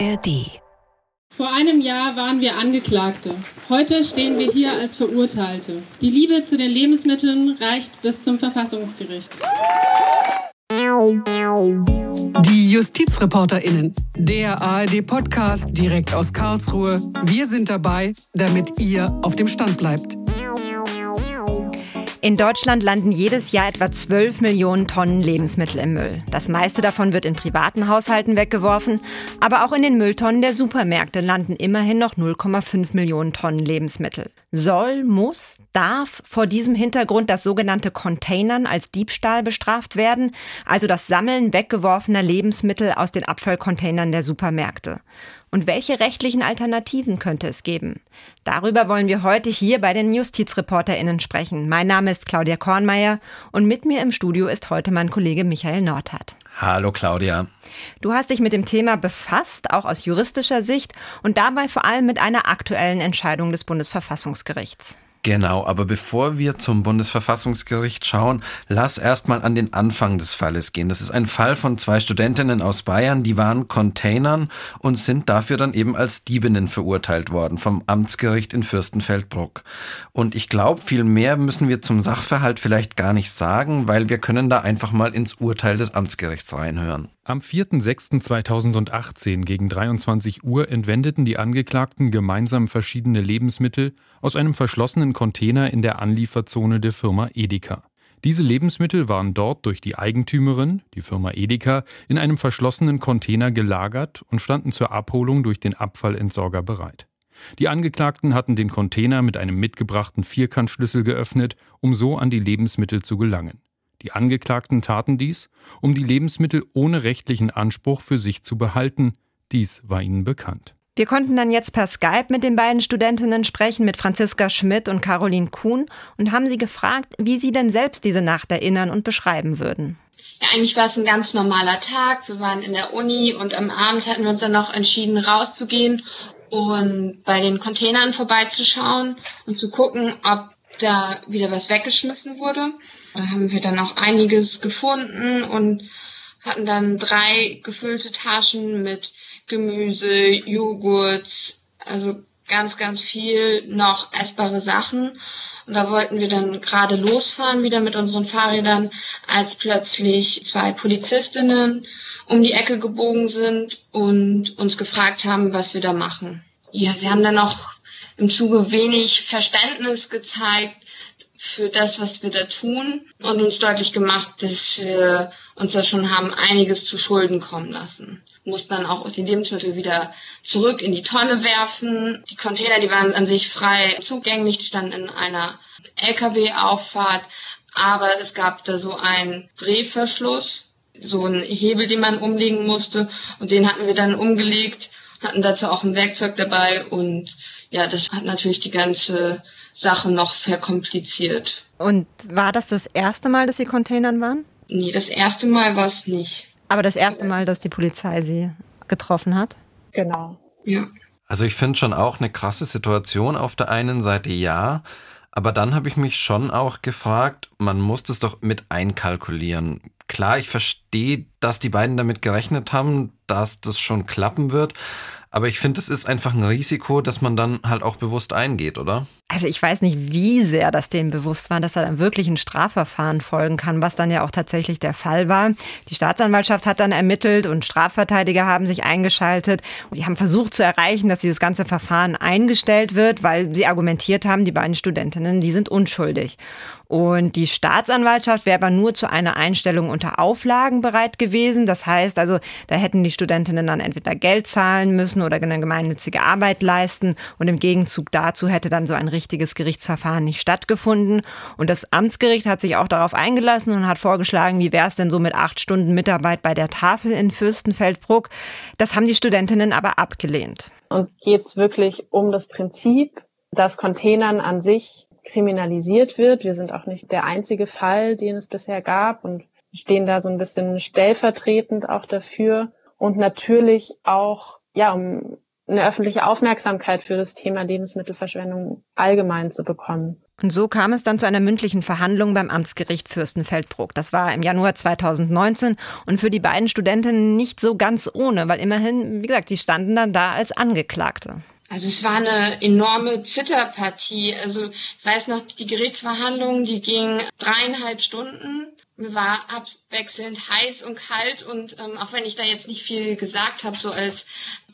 ARD. Vor einem Jahr waren wir Angeklagte. Heute stehen wir hier als Verurteilte. Die Liebe zu den Lebensmitteln reicht bis zum Verfassungsgericht. Die JustizreporterInnen, der ARD-Podcast direkt aus Karlsruhe. Wir sind dabei, damit ihr auf dem Stand bleibt. In Deutschland landen jedes Jahr etwa 12 Millionen Tonnen Lebensmittel im Müll. Das meiste davon wird in privaten Haushalten weggeworfen, aber auch in den Mülltonnen der Supermärkte landen immerhin noch 0,5 Millionen Tonnen Lebensmittel. Soll, muss, darf vor diesem Hintergrund das sogenannte Containern als Diebstahl bestraft werden, also das Sammeln weggeworfener Lebensmittel aus den Abfallcontainern der Supermärkte. Und welche rechtlichen Alternativen könnte es geben? Darüber wollen wir heute hier bei den JustizreporterInnen sprechen. Mein Name ist Claudia Kornmeier und mit mir im Studio ist heute mein Kollege Michael Nordhardt. Hallo Claudia. Du hast dich mit dem Thema befasst, auch aus juristischer Sicht und dabei vor allem mit einer aktuellen Entscheidung des Bundesverfassungsgerichts. Genau, aber bevor wir zum Bundesverfassungsgericht schauen, lass erstmal an den Anfang des Falles gehen. Das ist ein Fall von zwei Studentinnen aus Bayern, die waren Containern und sind dafür dann eben als Diebinnen verurteilt worden vom Amtsgericht in Fürstenfeldbruck. Und ich glaube, viel mehr müssen wir zum Sachverhalt vielleicht gar nicht sagen, weil wir können da einfach mal ins Urteil des Amtsgerichts reinhören. Am 4.6.2018 gegen 23 Uhr entwendeten die Angeklagten gemeinsam verschiedene Lebensmittel aus einem verschlossenen Container in der Anlieferzone der Firma Edeka. Diese Lebensmittel waren dort durch die Eigentümerin, die Firma Edeka, in einem verschlossenen Container gelagert und standen zur Abholung durch den Abfallentsorger bereit. Die Angeklagten hatten den Container mit einem mitgebrachten Vierkantschlüssel geöffnet, um so an die Lebensmittel zu gelangen. Die Angeklagten taten dies, um die Lebensmittel ohne rechtlichen Anspruch für sich zu behalten. Dies war ihnen bekannt. Wir konnten dann jetzt per Skype mit den beiden Studentinnen sprechen, mit Franziska Schmidt und Caroline Kuhn, und haben sie gefragt, wie sie denn selbst diese Nacht erinnern und beschreiben würden. Ja, eigentlich war es ein ganz normaler Tag. Wir waren in der Uni und am Abend hatten wir uns dann noch entschieden, rauszugehen und bei den Containern vorbeizuschauen und zu gucken, ob da wieder was weggeschmissen wurde. Da haben wir dann auch einiges gefunden und hatten dann drei gefüllte Taschen mit Gemüse, Joghurt, also ganz, ganz viel noch essbare Sachen. Und da wollten wir dann gerade losfahren, wieder mit unseren Fahrrädern, als plötzlich zwei Polizistinnen um die Ecke gebogen sind und uns gefragt haben, was wir da machen. Ja, sie haben dann auch im Zuge wenig Verständnis gezeigt, für das, was wir da tun und uns deutlich gemacht, dass wir uns da schon haben einiges zu Schulden kommen lassen. Mussten dann auch die Lebensmittel wieder zurück in die Tonne werfen. Die Container, die waren an sich frei zugänglich, die standen in einer LKW-Auffahrt, aber es gab da so einen Drehverschluss, so einen Hebel, den man umlegen musste und den hatten wir dann umgelegt, hatten dazu auch ein Werkzeug dabei und ja, das hat natürlich die ganze Sache noch verkompliziert. Und war das das erste Mal, dass Sie Containern waren? Nee, das erste Mal war es nicht. Aber das erste Mal, dass die Polizei Sie getroffen hat? Genau, ja. Also ich finde schon auch eine krasse Situation. Auf der einen Seite ja, aber dann habe ich mich schon auch gefragt, man muss das doch mit einkalkulieren. Klar, ich verstehe, dass die beiden damit gerechnet haben, dass das schon klappen wird. Aber ich finde, es ist einfach ein Risiko, dass man dann halt auch bewusst eingeht, oder? Also ich weiß nicht, wie sehr das denen bewusst war, dass da dann wirklich ein Strafverfahren folgen kann, was dann ja auch tatsächlich der Fall war. Die Staatsanwaltschaft hat dann ermittelt und Strafverteidiger haben sich eingeschaltet und die haben versucht zu erreichen, dass dieses ganze Verfahren eingestellt wird, weil sie argumentiert haben, die beiden Studentinnen, die sind unschuldig. Und die Staatsanwaltschaft wäre aber nur zu einer Einstellung unter Auflagen bereit gewesen. Das heißt also, da hätten die Studentinnen dann entweder Geld zahlen müssen oder eine gemeinnützige Arbeit leisten. Und im Gegenzug dazu hätte dann so ein richtiges Gerichtsverfahren nicht stattgefunden. Und das Amtsgericht hat sich auch darauf eingelassen und hat vorgeschlagen, wie wäre es denn so mit acht Stunden Mitarbeit bei der Tafel in Fürstenfeldbruck. Das haben die Studentinnen aber abgelehnt. Uns geht es wirklich um das Prinzip, dass Containern an sich kriminalisiert wird. Wir sind auch nicht der einzige Fall, den es bisher gab und stehen da so ein bisschen stellvertretend auch dafür und natürlich auch, ja, um eine öffentliche Aufmerksamkeit für das Thema Lebensmittelverschwendung allgemein zu bekommen. Und so kam es dann zu einer mündlichen Verhandlung beim Amtsgericht Fürstenfeldbruck. Das war im Januar 2019 und für die beiden Studentinnen nicht so ganz ohne, weil immerhin, wie gesagt, die standen dann da als Angeklagte. Also es war eine enorme Zitterpartie. Also ich weiß noch, die Gerichtsverhandlungen, die gingen dreieinhalb Stunden. Mir war abwechselnd heiß und kalt und ähm, auch wenn ich da jetzt nicht viel gesagt habe, so als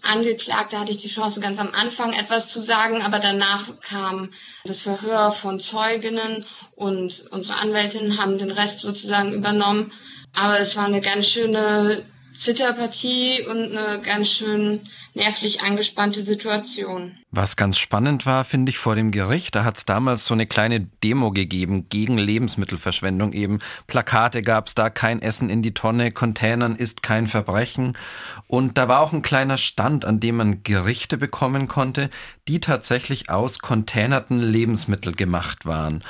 Angeklagte hatte ich die Chance, ganz am Anfang etwas zu sagen, aber danach kam das Verhör von Zeuginnen und unsere Anwältinnen haben den Rest sozusagen übernommen. Aber es war eine ganz schöne Zitterpartie und eine ganz schön nervlich angespannte Situation. Was ganz spannend war, finde ich, vor dem Gericht, da hat es damals so eine kleine Demo gegeben gegen Lebensmittelverschwendung eben. Plakate gab es da, kein Essen in die Tonne, Containern ist kein Verbrechen. Und da war auch ein kleiner Stand, an dem man Gerichte bekommen konnte, die tatsächlich aus containerten Lebensmitteln gemacht waren.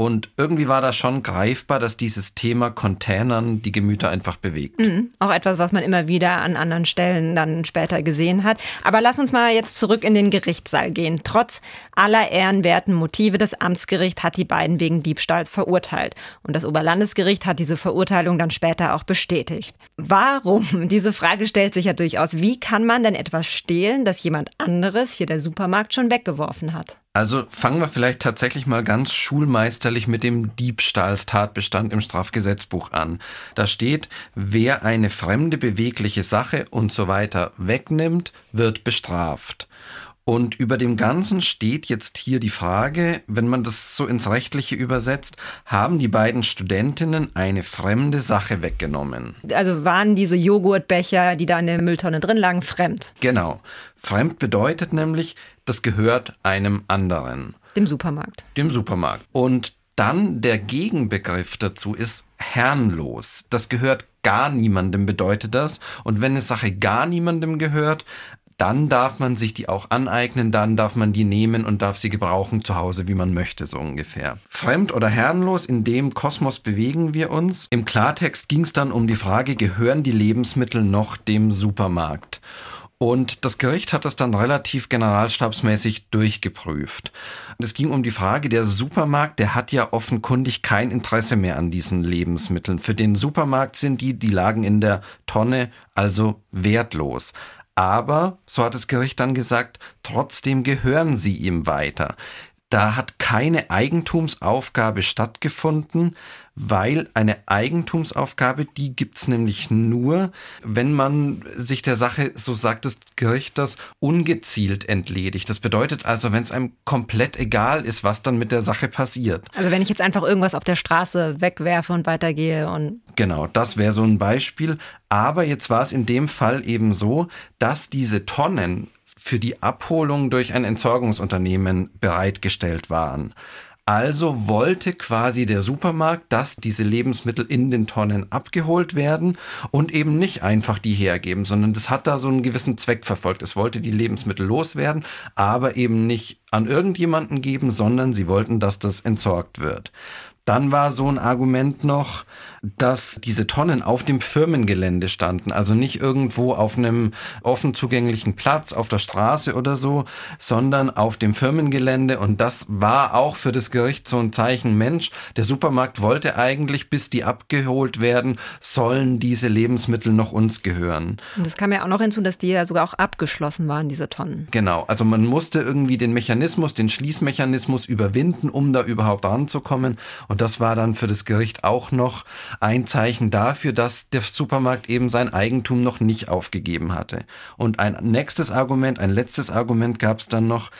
Und irgendwie war das schon greifbar, dass dieses Thema Containern die Gemüter einfach bewegt. Mhm. Auch etwas, was man immer wieder an anderen Stellen dann später gesehen hat. Aber lass uns mal jetzt zurück in den Gerichtssaal gehen. Trotz aller ehrenwerten Motive, das Amtsgericht hat die beiden wegen Diebstahls verurteilt. Und das Oberlandesgericht hat diese Verurteilung dann später auch bestätigt. Warum? Diese Frage stellt sich ja durchaus. Wie kann man denn etwas stehlen, das jemand anderes, hier der Supermarkt, schon weggeworfen hat? Also fangen wir vielleicht tatsächlich mal ganz schulmeisterlich mit dem Diebstahlstatbestand im Strafgesetzbuch an. Da steht, wer eine fremde bewegliche Sache und so weiter wegnimmt, wird bestraft. Und über dem Ganzen steht jetzt hier die Frage, wenn man das so ins Rechtliche übersetzt, haben die beiden Studentinnen eine fremde Sache weggenommen? Also waren diese Joghurtbecher, die da in der Mülltonne drin lagen, fremd? Genau. Fremd bedeutet nämlich, das gehört einem anderen. Dem Supermarkt. Dem Supermarkt. Und dann der Gegenbegriff dazu ist herrenlos. Das gehört gar niemandem, bedeutet das. Und wenn eine Sache gar niemandem gehört, dann darf man sich die auch aneignen, dann darf man die nehmen und darf sie gebrauchen zu Hause, wie man möchte, so ungefähr. Fremd oder herrenlos, in dem Kosmos bewegen wir uns. Im Klartext ging es dann um die Frage, gehören die Lebensmittel noch dem Supermarkt? Und das Gericht hat das dann relativ generalstabsmäßig durchgeprüft. Es ging um die Frage, der Supermarkt, der hat ja offenkundig kein Interesse mehr an diesen Lebensmitteln. Für den Supermarkt sind die, die lagen in der Tonne, also wertlos. Aber, so hat das Gericht dann gesagt, trotzdem gehören sie ihm weiter. Da hat keine Eigentumsaufgabe stattgefunden, weil eine Eigentumsaufgabe, die gibt's nämlich nur, wenn man sich der Sache, so sagt das Gericht das, ungezielt entledigt. Das bedeutet also, wenn es einem komplett egal ist, was dann mit der Sache passiert. Also wenn ich jetzt einfach irgendwas auf der Straße wegwerfe und weitergehe und. Genau, das wäre so ein Beispiel. Aber jetzt war es in dem Fall eben so, dass diese Tonnen für die Abholung durch ein Entsorgungsunternehmen bereitgestellt waren. Also wollte quasi der Supermarkt, dass diese Lebensmittel in den Tonnen abgeholt werden und eben nicht einfach die hergeben, sondern das hat da so einen gewissen Zweck verfolgt. Es wollte die Lebensmittel loswerden, aber eben nicht an irgendjemanden geben, sondern sie wollten, dass das entsorgt wird. Dann war so ein Argument noch, dass diese Tonnen auf dem Firmengelände standen, also nicht irgendwo auf einem offen zugänglichen Platz auf der Straße oder so, sondern auf dem Firmengelände. Und das war auch für das Gericht so ein Zeichen, Mensch, der Supermarkt wollte eigentlich, bis die abgeholt werden, sollen diese Lebensmittel noch uns gehören. Und das kam ja auch noch hinzu, dass die ja sogar auch abgeschlossen waren, diese Tonnen. Genau, also man musste irgendwie den Mechanismus, den Schließmechanismus überwinden, um da überhaupt ranzukommen. Und das war dann für das Gericht auch noch ein Zeichen dafür, dass der Supermarkt eben sein Eigentum noch nicht aufgegeben hatte. Und ein nächstes Argument, ein letztes Argument gab es dann noch,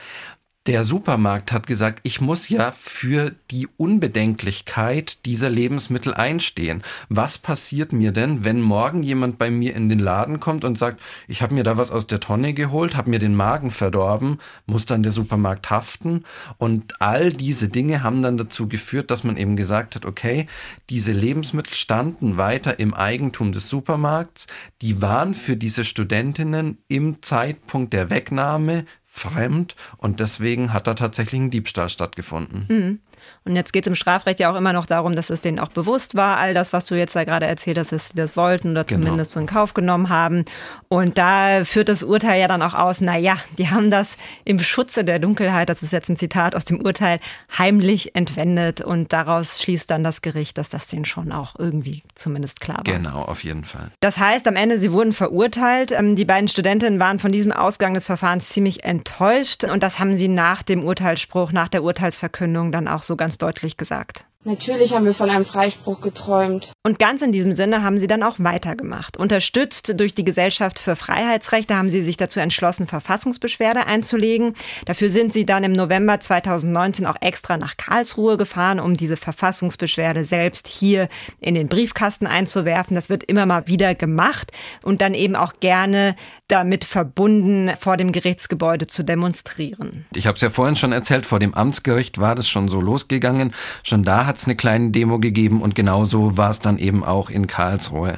der Supermarkt hat gesagt, ich muss ja für die Unbedenklichkeit dieser Lebensmittel einstehen. Was passiert mir denn, wenn morgen jemand bei mir in den Laden kommt und sagt, ich habe mir da was aus der Tonne geholt, habe mir den Magen verdorben, muss dann der Supermarkt haften? Und all diese Dinge haben dann dazu geführt, dass man eben gesagt hat, okay, diese Lebensmittel standen weiter im Eigentum des Supermarkts, die waren für diese Studentinnen im Zeitpunkt der Wegnahme fremd und deswegen hat da tatsächlich ein Diebstahl stattgefunden. Mhm. Und jetzt geht es im Strafrecht ja auch immer noch darum, dass es denen auch bewusst war, all das, was du jetzt da gerade erzählt hast, dass sie das wollten oder genau. zumindest so in Kauf genommen haben. Und da führt das Urteil ja dann auch aus, na ja, die haben das im Schutze der Dunkelheit, das ist jetzt ein Zitat aus dem Urteil, heimlich entwendet. Und daraus schließt dann das Gericht, dass das denen schon auch irgendwie zumindest klar war. Genau, auf jeden Fall. Das heißt, am Ende, sie wurden verurteilt. Ähm, die beiden Studentinnen waren von diesem Ausgang des Verfahrens ziemlich enttäuscht. Und das haben sie nach dem Urteilsspruch, nach der Urteilsverkündung dann auch so ganz deutlich gesagt. Natürlich haben wir von einem Freispruch geträumt. Und ganz in diesem Sinne haben sie dann auch weitergemacht. Unterstützt durch die Gesellschaft für Freiheitsrechte haben sie sich dazu entschlossen, Verfassungsbeschwerde einzulegen. Dafür sind sie dann im November 2019 auch extra nach Karlsruhe gefahren, um diese Verfassungsbeschwerde selbst hier in den Briefkasten einzuwerfen. Das wird immer mal wieder gemacht und dann eben auch gerne damit verbunden, vor dem Gerichtsgebäude zu demonstrieren. Ich habe es ja vorhin schon erzählt, vor dem Amtsgericht war das schon so losgegangen. Schon da hat es eine kleine Demo gegeben und genauso war es dann eben auch in Karlsruhe.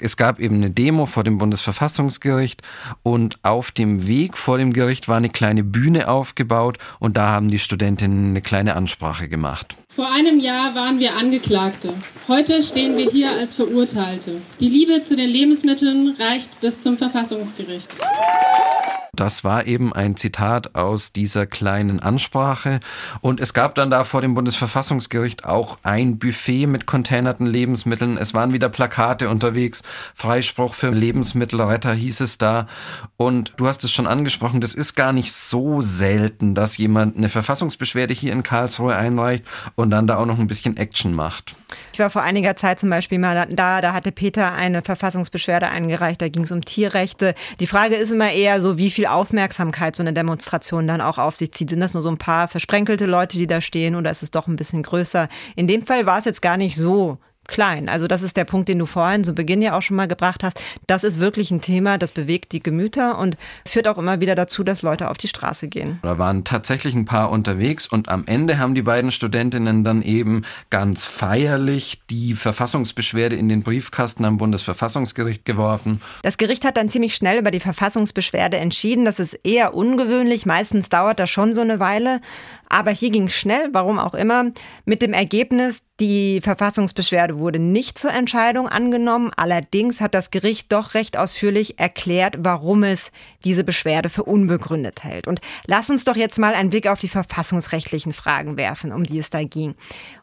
Es gab eben eine Demo vor dem Bundesverfassungsgericht und auf dem Weg vor dem Gericht war eine kleine Bühne aufgebaut und da haben die Studentinnen eine kleine Ansprache gemacht. Vor einem Jahr waren wir Angeklagte. Heute stehen wir hier als Verurteilte. Die Liebe zu den Lebensmitteln reicht bis zum Verfassungsgericht. Das war eben ein Zitat aus dieser kleinen Ansprache. Und es gab dann da vor dem Bundesverfassungsgericht auch ein Buffet mit containerten Lebensmitteln. Es waren wieder Plakate unterwegs. Freispruch für Lebensmittelretter hieß es da. Und du hast es schon angesprochen, das ist gar nicht so selten, dass jemand eine Verfassungsbeschwerde hier in Karlsruhe einreicht und dann da auch noch ein bisschen Action macht. Ich war vor einiger Zeit zum Beispiel mal da, da hatte Peter eine Verfassungsbeschwerde eingereicht, da ging es um Tierrechte. Die Frage ist immer eher so, wie viel Aufmerksamkeit so eine Demonstration dann auch auf sich zieht. Sind das nur so ein paar versprenkelte Leute, die da stehen oder ist es doch ein bisschen größer? In dem Fall war es jetzt gar nicht so klein. Also das ist der Punkt, den du vorhin zu Beginn ja auch schon mal gebracht hast. Das ist wirklich ein Thema, das bewegt die Gemüter und führt auch immer wieder dazu, dass Leute auf die Straße gehen. Da waren tatsächlich ein paar unterwegs und am Ende haben die beiden Studentinnen dann eben ganz feierlich die Verfassungsbeschwerde in den Briefkasten am Bundesverfassungsgericht geworfen. Das Gericht hat dann ziemlich schnell über die Verfassungsbeschwerde entschieden. Das ist eher ungewöhnlich. Meistens dauert das schon so eine Weile. Aber hier ging schnell, warum auch immer, mit dem Ergebnis, die Verfassungsbeschwerde wurde nicht zur Entscheidung angenommen. Allerdings hat das Gericht doch recht ausführlich erklärt, warum es diese Beschwerde für unbegründet hält. Und lass uns doch jetzt mal einen Blick auf die verfassungsrechtlichen Fragen werfen, um die es da ging.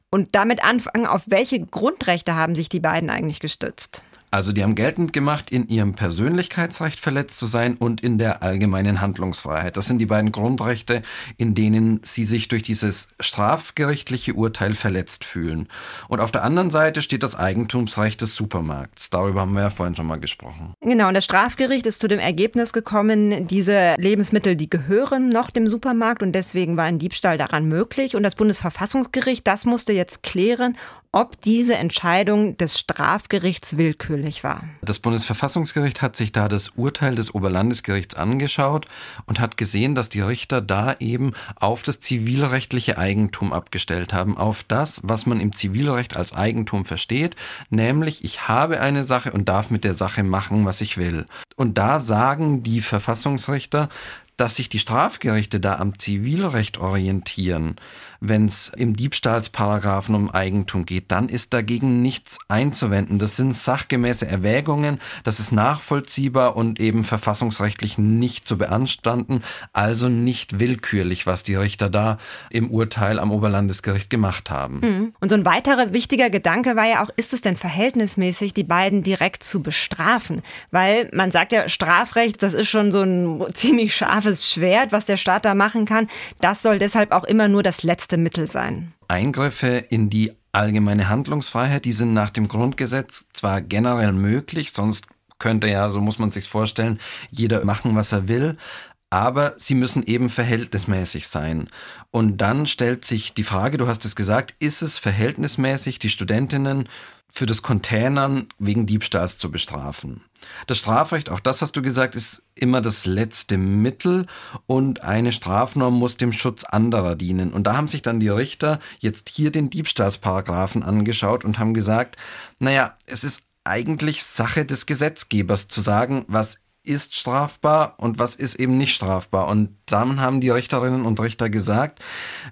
Und damit anfangen, auf welche Grundrechte haben sich die beiden eigentlich gestützt? Also die haben geltend gemacht, in ihrem Persönlichkeitsrecht verletzt zu sein und in der allgemeinen Handlungsfreiheit. Das sind die beiden Grundrechte, in denen sie sich durch dieses strafgerichtliche Urteil verletzt fühlen. Und auf der anderen Seite steht das Eigentumsrecht des Supermarkts. Darüber haben wir ja vorhin schon mal gesprochen. Genau, und das Strafgericht ist zu dem Ergebnis gekommen, diese Lebensmittel, die gehören noch dem Supermarkt und deswegen war ein Diebstahl daran möglich. Und das Bundesverfassungsgericht, das musste jetzt klären, ob diese Entscheidung des Strafgerichts willkürlich war. Das Bundesverfassungsgericht hat sich da das Urteil des Oberlandesgerichts angeschaut und hat gesehen, dass die Richter da eben auf das zivilrechtliche Eigentum abgestellt haben, auf das, was man im Zivilrecht als Eigentum versteht, nämlich ich habe eine Sache und darf mit der Sache machen, was ich will. Und da sagen die Verfassungsrichter, dass sich die Strafgerichte da am Zivilrecht orientieren, wenn es im Diebstahlsparagraphen um Eigentum geht, dann ist dagegen nichts einzuwenden. Das sind sachgemäße Erwägungen, das ist nachvollziehbar und eben verfassungsrechtlich nicht zu beanstanden, also nicht willkürlich, was die Richter da im Urteil am Oberlandesgericht gemacht haben. Mhm. Und so ein weiterer wichtiger Gedanke war ja auch, ist es denn verhältnismäßig, die beiden direkt zu bestrafen? Weil man sagt ja, Strafrecht, das ist schon so ein ziemlich scharfes Schwert, was der Staat da machen kann. Das soll deshalb auch immer nur das letzte letzte Mittel sein. Eingriffe in die allgemeine Handlungsfreiheit, die sind nach dem Grundgesetz zwar generell möglich, sonst könnte ja, so muss man sich vorstellen, jeder machen, was er will, aber sie müssen eben verhältnismäßig sein. Und dann stellt sich die Frage, du hast es gesagt, ist es verhältnismäßig, die Studentinnen für das Containern wegen Diebstahls zu bestrafen? Das Strafrecht, auch das hast du gesagt, ist immer das letzte Mittel und eine Strafnorm muss dem Schutz anderer dienen. Und da haben sich dann die Richter jetzt hier den Diebstahlsparagraphen angeschaut und haben gesagt, naja, es ist eigentlich Sache des Gesetzgebers zu sagen, was ist strafbar und was ist eben nicht strafbar. Und dann haben die Richterinnen und Richter gesagt,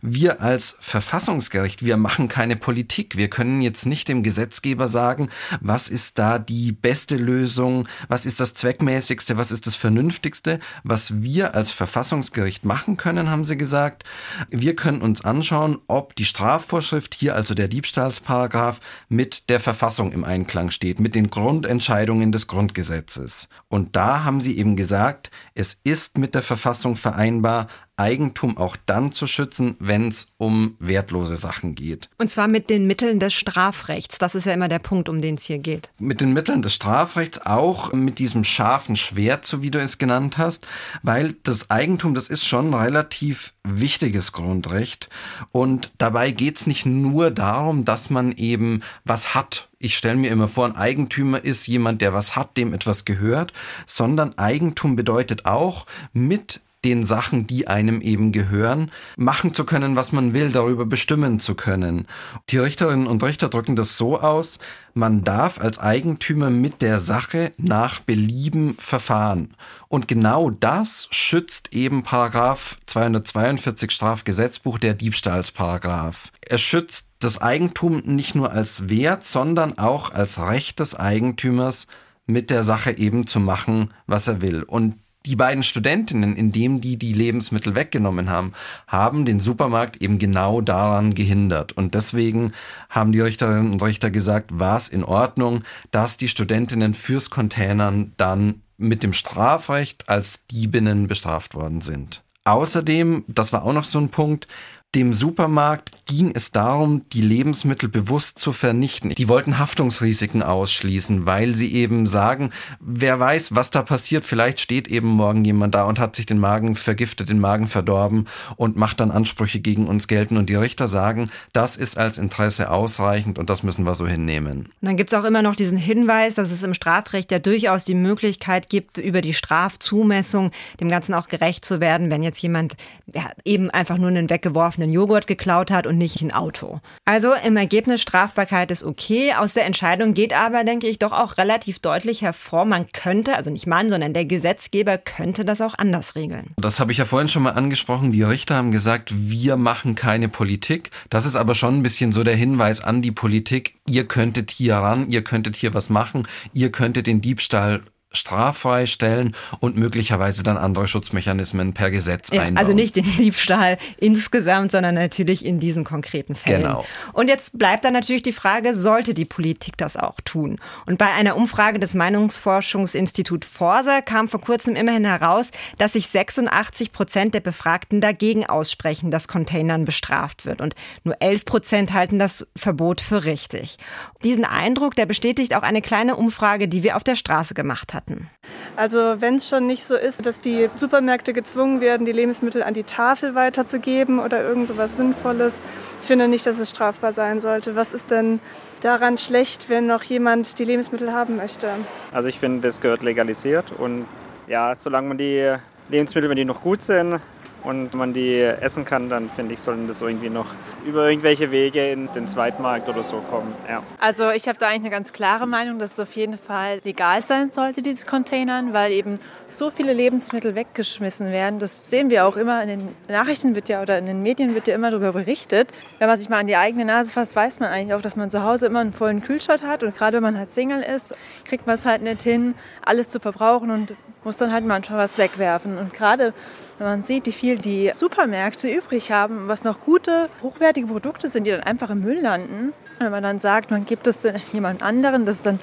wir als Verfassungsgericht, wir machen keine Politik. Wir können jetzt nicht dem Gesetzgeber sagen, was ist da die beste Lösung, was ist das zweckmäßigste, was ist das vernünftigste. Was wir als Verfassungsgericht machen können, haben sie gesagt, wir können uns anschauen, ob die Strafvorschrift hier, also der Diebstahlsparagraf, mit der Verfassung im Einklang steht, mit den Grundentscheidungen des Grundgesetzes. Und da haben sie eben gesagt, es ist mit der Verfassung vereinbar, Eigentum auch dann zu schützen, wenn es um wertlose Sachen geht. Und zwar mit den Mitteln des Strafrechts. Das ist ja immer der Punkt, um den es hier geht. Mit den Mitteln des Strafrechts, auch mit diesem scharfen Schwert, so wie du es genannt hast, weil das Eigentum, das ist schon ein relativ wichtiges Grundrecht. Und dabei geht es nicht nur darum, dass man eben was hat ich stelle mir immer vor, ein Eigentümer ist jemand, der was hat, dem etwas gehört, sondern Eigentum bedeutet auch, mit den Sachen, die einem eben gehören, machen zu können, was man will, darüber bestimmen zu können. Die Richterinnen und Richter drücken das so aus, man darf als Eigentümer mit der Sache nach Belieben verfahren. Und genau das schützt eben Paragraph 242 Strafgesetzbuch, der Diebstahlsparagraph. Er schützt das Eigentum nicht nur als Wert, sondern auch als Recht des Eigentümers, mit der Sache eben zu machen, was er will. Und die beiden Studentinnen, indem die die Lebensmittel weggenommen haben, haben den Supermarkt eben genau daran gehindert. Und deswegen haben die Richterinnen und Richter gesagt, war es in Ordnung, dass die Studentinnen fürs Containern dann mit dem Strafrecht als Diebinnen bestraft worden sind. Außerdem, das war auch noch so ein Punkt, dem Supermarkt ging es darum, die Lebensmittel bewusst zu vernichten. Die wollten Haftungsrisiken ausschließen, weil sie eben sagen, wer weiß, was da passiert. Vielleicht steht eben morgen jemand da und hat sich den Magen vergiftet, den Magen verdorben und macht dann Ansprüche gegen uns gelten. Und die Richter sagen, das ist als Interesse ausreichend und das müssen wir so hinnehmen. Und dann gibt es auch immer noch diesen Hinweis, dass es im Strafrecht ja durchaus die Möglichkeit gibt, über die Strafzumessung dem Ganzen auch gerecht zu werden, wenn jetzt jemand ja, eben einfach nur einen weggeworfenen einen Joghurt geklaut hat und nicht ein Auto. Also im Ergebnis Strafbarkeit ist okay. Aus der Entscheidung geht aber, denke ich, doch auch relativ deutlich hervor, man könnte, also nicht man, sondern der Gesetzgeber könnte das auch anders regeln. Das habe ich ja vorhin schon mal angesprochen. Die Richter haben gesagt, wir machen keine Politik. Das ist aber schon ein bisschen so der Hinweis an die Politik. Ihr könntet hier ran, ihr könntet hier was machen, ihr könntet den Diebstahl straffrei stellen und möglicherweise dann andere Schutzmechanismen per Gesetz ja, einbauen. Also nicht den Diebstahl insgesamt, sondern natürlich in diesen konkreten Fällen. Genau. Und jetzt bleibt dann natürlich die Frage, sollte die Politik das auch tun? Und bei einer Umfrage des Meinungsforschungsinstituts Forsa kam vor kurzem immerhin heraus, dass sich 86 Prozent der Befragten dagegen aussprechen, dass Containern bestraft wird. Und nur 11 Prozent halten das Verbot für richtig. Diesen Eindruck, der bestätigt auch eine kleine Umfrage, die wir auf der Straße gemacht hatten hatten. Also wenn es schon nicht so ist, dass die Supermärkte gezwungen werden, die Lebensmittel an die Tafel weiterzugeben oder irgend so was Sinnvolles, ich finde nicht, dass es strafbar sein sollte. Was ist denn daran schlecht, wenn noch jemand die Lebensmittel haben möchte? Also ich finde, das gehört legalisiert und ja, solange man die Lebensmittel, wenn die noch gut sind, und man die essen kann, dann finde ich, sollen das irgendwie noch über irgendwelche Wege in den Zweitmarkt oder so kommen. Ja. Also ich habe da eigentlich eine ganz klare Meinung, dass es auf jeden Fall legal sein sollte, diese Containern, weil eben so viele Lebensmittel weggeschmissen werden. Das sehen wir auch immer in den Nachrichten wird ja oder in den Medien wird ja immer darüber berichtet. Wenn man sich mal an die eigene Nase fasst, weiß man eigentlich auch, dass man zu Hause immer einen vollen Kühlschrank hat und gerade wenn man halt Single ist, kriegt man es halt nicht hin, alles zu verbrauchen und muss dann halt manchmal was wegwerfen. Und gerade wenn man sieht, wie viel die Supermärkte übrig haben, was noch gute, hochwertige Produkte sind, die dann einfach im Müll landen. Wenn man dann sagt, man gibt es jemand anderen, das ist dann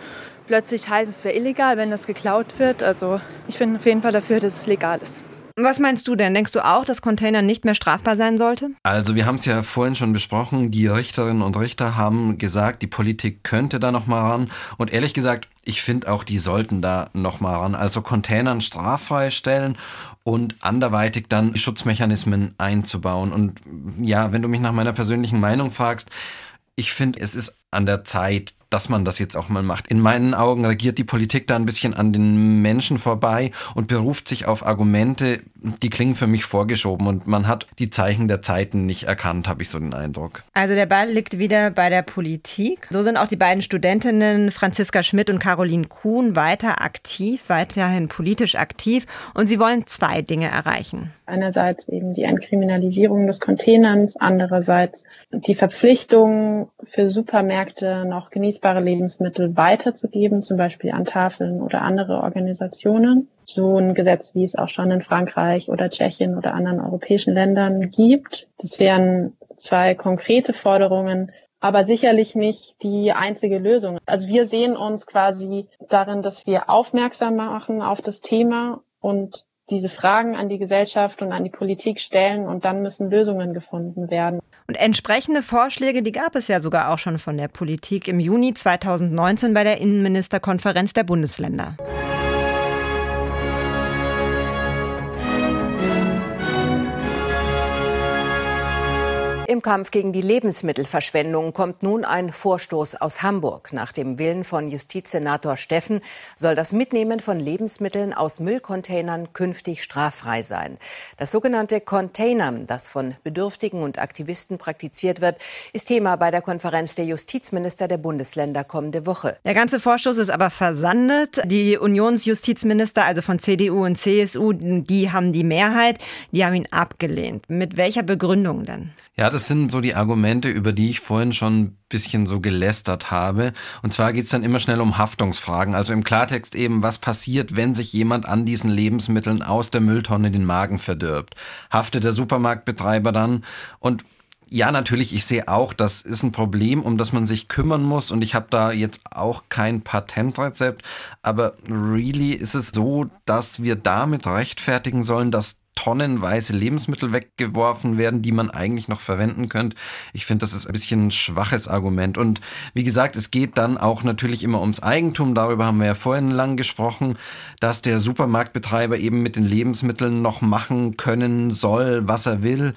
plötzlich heißt, es wäre illegal, wenn das geklaut wird. Also ich bin auf jeden Fall dafür, dass es legal ist. Was meinst du denn? Denkst du auch, dass Container nicht mehr strafbar sein sollte? Also wir haben es ja vorhin schon besprochen. Die Richterinnen und Richter haben gesagt, die Politik könnte da noch mal ran. Und ehrlich gesagt, ich finde auch, die sollten da noch mal ran. Also Containern straffrei stellen und anderweitig dann Schutzmechanismen einzubauen. Und ja, wenn du mich nach meiner persönlichen Meinung fragst, ich finde, es ist an der Zeit, dass man das jetzt auch mal macht. In meinen Augen regiert die Politik da ein bisschen an den Menschen vorbei und beruft sich auf Argumente, die klingen für mich vorgeschoben und man hat die Zeichen der Zeiten nicht erkannt, habe ich so den Eindruck. Also der Ball liegt wieder bei der Politik. So sind auch die beiden Studentinnen Franziska Schmidt und Caroline Kuhn weiter aktiv, weiterhin politisch aktiv und sie wollen zwei Dinge erreichen. Einerseits eben die Entkriminalisierung des Containerns, andererseits die Verpflichtung für Supermärkte noch genießbare Lebensmittel weiterzugeben, zum Beispiel an Tafeln oder andere Organisationen. So ein Gesetz, wie es auch schon in Frankreich oder Tschechien oder anderen europäischen Ländern gibt. Das wären zwei konkrete Forderungen, aber sicherlich nicht die einzige Lösung. Also wir sehen uns quasi darin, dass wir aufmerksam machen auf das Thema und diese Fragen an die Gesellschaft und an die Politik stellen und dann müssen Lösungen gefunden werden. Und entsprechende Vorschläge, die gab es ja sogar auch schon von der Politik im Juni 2019 bei der Innenministerkonferenz der Bundesländer. Im Kampf gegen die Lebensmittelverschwendung kommt nun ein Vorstoß aus Hamburg. Nach dem Willen von Justizsenator Steffen soll das Mitnehmen von Lebensmitteln aus Müllcontainern künftig straffrei sein. Das sogenannte Containern, das von Bedürftigen und Aktivisten praktiziert wird, ist Thema bei der Konferenz der Justizminister der Bundesländer kommende Woche. Der ganze Vorstoß ist aber versandet. Die Unionsjustizminister, also von CDU und CSU, die haben die Mehrheit, die haben ihn abgelehnt. Mit welcher Begründung denn? Ja, das sind so die Argumente, über die ich vorhin schon ein bisschen so gelästert habe. Und zwar geht's dann immer schnell um Haftungsfragen. Also im Klartext eben, was passiert, wenn sich jemand an diesen Lebensmitteln aus der Mülltonne den Magen verdirbt? Haftet der Supermarktbetreiber dann? Und ja, natürlich, ich sehe auch, das ist ein Problem, um das man sich kümmern muss. Und ich habe da jetzt auch kein Patentrezept. Aber really ist es so, dass wir damit rechtfertigen sollen, dass tonnenweise Lebensmittel weggeworfen werden, die man eigentlich noch verwenden könnte. Ich finde, das ist ein bisschen ein schwaches Argument. Und wie gesagt, es geht dann auch natürlich immer ums Eigentum. Darüber haben wir ja vorhin lang gesprochen, dass der Supermarktbetreiber eben mit den Lebensmitteln noch machen können soll, was er will,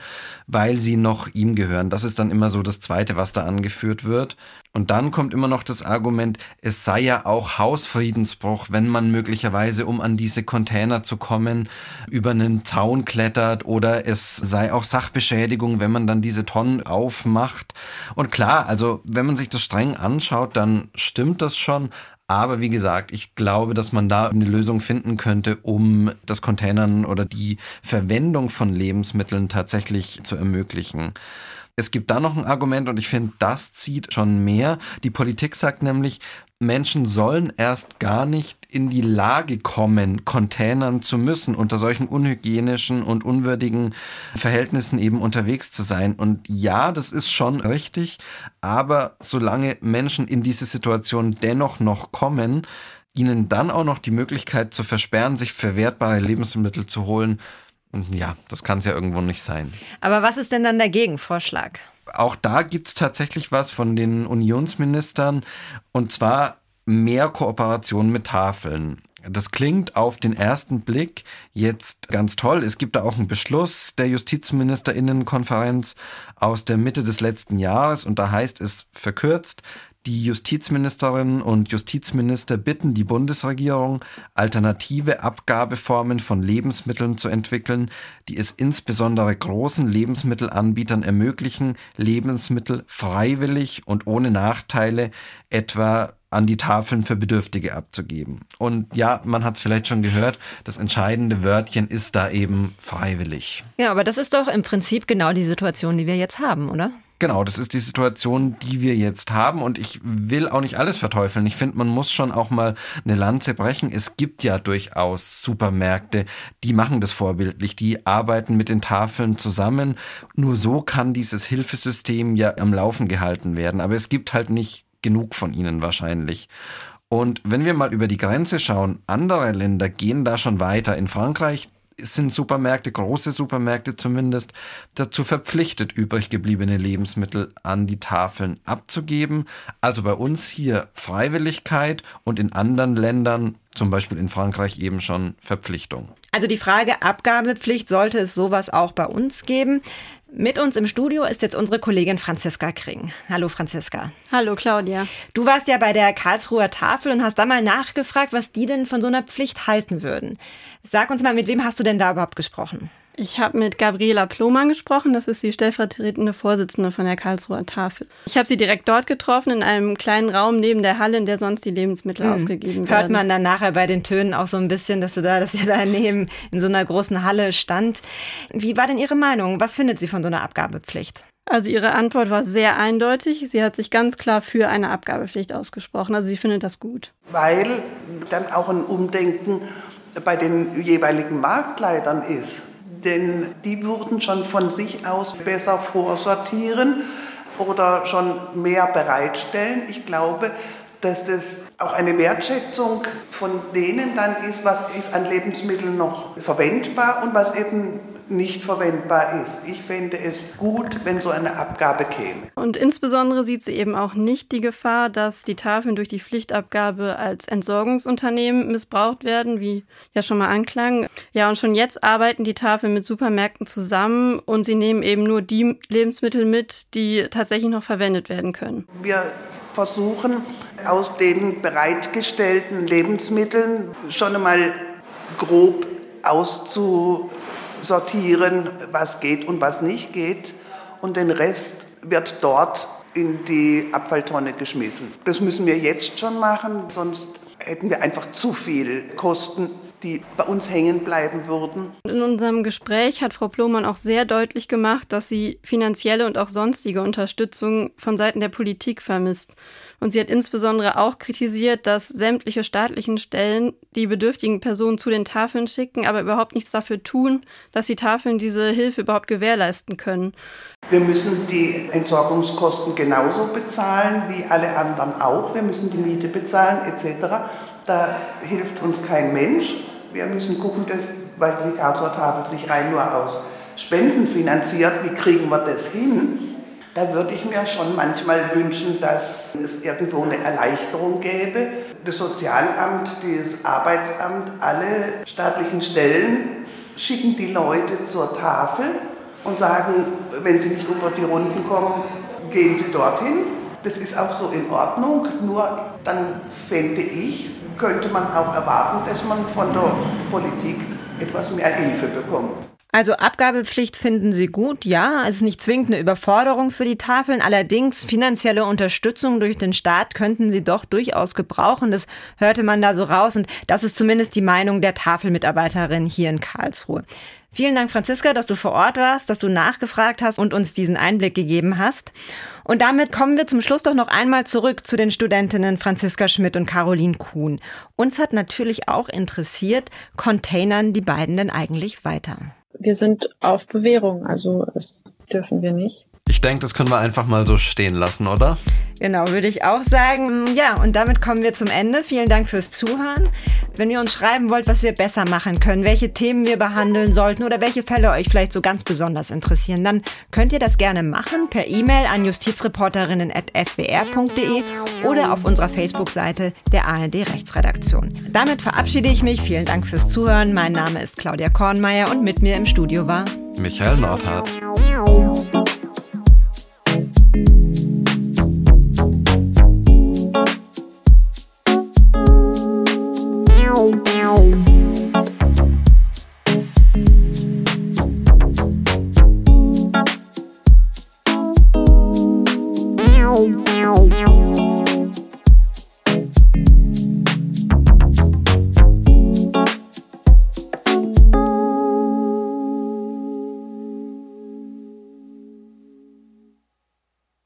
weil sie noch ihm gehören. Das ist dann immer so das Zweite, was da angeführt wird. Und dann kommt immer noch das Argument, es sei ja auch Hausfriedensbruch, wenn man möglicherweise, um an diese Container zu kommen, über einen Zaun klettert oder es sei auch Sachbeschädigung, wenn man dann diese Tonnen aufmacht. Und klar, also wenn man sich das streng anschaut, dann stimmt das schon. Aber wie gesagt, ich glaube, dass man da eine Lösung finden könnte, um das Containern oder die Verwendung von Lebensmitteln tatsächlich zu ermöglichen. Es gibt da noch ein Argument und ich finde, das zieht schon mehr. Die Politik sagt nämlich, Menschen sollen erst gar nicht in die Lage kommen, Containern zu müssen, unter solchen unhygienischen und unwürdigen Verhältnissen eben unterwegs zu sein. Und ja, das ist schon richtig, aber solange Menschen in diese Situation dennoch noch kommen, ihnen dann auch noch die Möglichkeit zu versperren, sich verwertbare Lebensmittel zu holen, ja, das kann es ja irgendwo nicht sein. Aber was ist denn dann der Gegenvorschlag? Auch da gibt es tatsächlich was von den Unionsministern und zwar mehr Kooperation mit Tafeln. Das klingt auf den ersten Blick jetzt ganz toll. Es gibt da auch einen Beschluss der Justizministerinnenkonferenz aus der Mitte des letzten Jahres und da heißt es verkürzt, die Justizministerinnen und Justizminister bitten die Bundesregierung, alternative Abgabeformen von Lebensmitteln zu entwickeln, die es insbesondere großen Lebensmittelanbietern ermöglichen, Lebensmittel freiwillig und ohne Nachteile, etwa an die Tafeln für Bedürftige abzugeben. Und ja, man hat es vielleicht schon gehört, das entscheidende Wörtchen ist da eben freiwillig. Ja, aber das ist doch im Prinzip genau die Situation, die wir jetzt haben, oder? Genau, das ist die Situation, die wir jetzt haben. Und ich will auch nicht alles verteufeln. Ich finde, man muss schon auch mal eine Lanze brechen. Es gibt ja durchaus Supermärkte, die machen das vorbildlich. Die arbeiten mit den Tafeln zusammen. Nur so kann dieses Hilfesystem ja am Laufen gehalten werden. Aber es gibt halt nicht genug von ihnen wahrscheinlich. Und wenn wir mal über die Grenze schauen, andere Länder gehen da schon weiter. In Frankreich sind Supermärkte, große Supermärkte zumindest, dazu verpflichtet, übrig gebliebene Lebensmittel an die Tafeln abzugeben. Also bei uns hier Freiwilligkeit und in anderen Ländern, zum Beispiel in Frankreich, eben schon Verpflichtung. Also die Frage Abgabepflicht, sollte es sowas auch bei uns geben? Mit uns im Studio ist jetzt unsere Kollegin Franziska Kring. Hallo Franziska. Hallo Claudia. Du warst ja bei der Karlsruher Tafel und hast da mal nachgefragt, was die denn von so einer Pflicht halten würden. Sag uns mal, mit wem hast du denn da überhaupt gesprochen? Ich habe mit Gabriela Plohmann gesprochen, das ist die stellvertretende Vorsitzende von der Karlsruher Tafel. Ich habe sie direkt dort getroffen, in einem kleinen Raum neben der Halle, in der sonst die Lebensmittel hm. ausgegeben werden. Hört man dann nachher bei den Tönen auch so ein bisschen, dass du da, dass ihr da neben in so einer großen Halle stand. Wie war denn Ihre Meinung? Was findet sie von so einer Abgabepflicht? Also ihre Antwort war sehr eindeutig. Sie hat sich ganz klar für eine Abgabepflicht ausgesprochen. Also sie findet das gut. Weil dann auch ein Umdenken bei den jeweiligen Marktleitern ist denn die würden schon von sich aus besser vorsortieren oder schon mehr bereitstellen. Ich glaube, dass das auch eine Wertschätzung von denen dann ist, was ist an Lebensmitteln noch verwendbar und was eben nicht verwendbar ist. Ich fände es gut, wenn so eine Abgabe käme. Und insbesondere sieht sie eben auch nicht die Gefahr, dass die Tafeln durch die Pflichtabgabe als Entsorgungsunternehmen missbraucht werden, wie ja schon mal anklang. Ja, und schon jetzt arbeiten die Tafeln mit Supermärkten zusammen und sie nehmen eben nur die Lebensmittel mit, die tatsächlich noch verwendet werden können. Wir versuchen aus den bereitgestellten Lebensmitteln schon einmal grob auszu sortieren, was geht und was nicht geht. Und den Rest wird dort in die Abfalltonne geschmissen. Das müssen wir jetzt schon machen, sonst hätten wir einfach zu viel Kosten die bei uns hängen bleiben würden. In unserem Gespräch hat Frau Plohmann auch sehr deutlich gemacht, dass sie finanzielle und auch sonstige Unterstützung von Seiten der Politik vermisst. Und sie hat insbesondere auch kritisiert, dass sämtliche staatlichen Stellen die bedürftigen Personen zu den Tafeln schicken, aber überhaupt nichts dafür tun, dass die Tafeln diese Hilfe überhaupt gewährleisten können. Wir müssen die Entsorgungskosten genauso bezahlen wie alle anderen auch. Wir müssen die Miete bezahlen etc. Da hilft uns kein Mensch wir müssen gucken, dass, weil die Karlsruher Tafel sich rein nur aus Spenden finanziert, wie kriegen wir das hin? Da würde ich mir schon manchmal wünschen, dass es irgendwo eine Erleichterung gäbe. Das Sozialamt, das Arbeitsamt, alle staatlichen Stellen schicken die Leute zur Tafel und sagen, wenn sie nicht über die Runden kommen, gehen sie dorthin. Das ist auch so in Ordnung, nur dann fände ich, könnte man auch erwarten, dass man von der Politik etwas mehr Hilfe bekommt. Also Abgabepflicht finden Sie gut, ja. Es ist nicht zwingend eine Überforderung für die Tafeln. Allerdings finanzielle Unterstützung durch den Staat könnten Sie doch durchaus gebrauchen. Das hörte man da so raus. Und das ist zumindest die Meinung der Tafelmitarbeiterin hier in Karlsruhe. Vielen Dank, Franziska, dass du vor Ort warst, dass du nachgefragt hast und uns diesen Einblick gegeben hast. Und damit kommen wir zum Schluss doch noch einmal zurück zu den Studentinnen Franziska Schmidt und Caroline Kuhn. Uns hat natürlich auch interessiert, containern die beiden denn eigentlich weiter? wir sind auf Bewährung, also das dürfen wir nicht. Ich denke, das können wir einfach mal so stehen lassen, oder? Genau, würde ich auch sagen. Ja, und damit kommen wir zum Ende. Vielen Dank fürs Zuhören. Wenn ihr uns schreiben wollt, was wir besser machen können, welche Themen wir behandeln sollten oder welche Fälle euch vielleicht so ganz besonders interessieren, dann könnt ihr das gerne machen per E-Mail an justizreporterinnen.swr.de oder auf unserer Facebook-Seite der ARD Rechtsredaktion. Damit verabschiede ich mich. Vielen Dank fürs Zuhören. Mein Name ist Claudia Kornmeier und mit mir im Studio war Michael Nordhardt.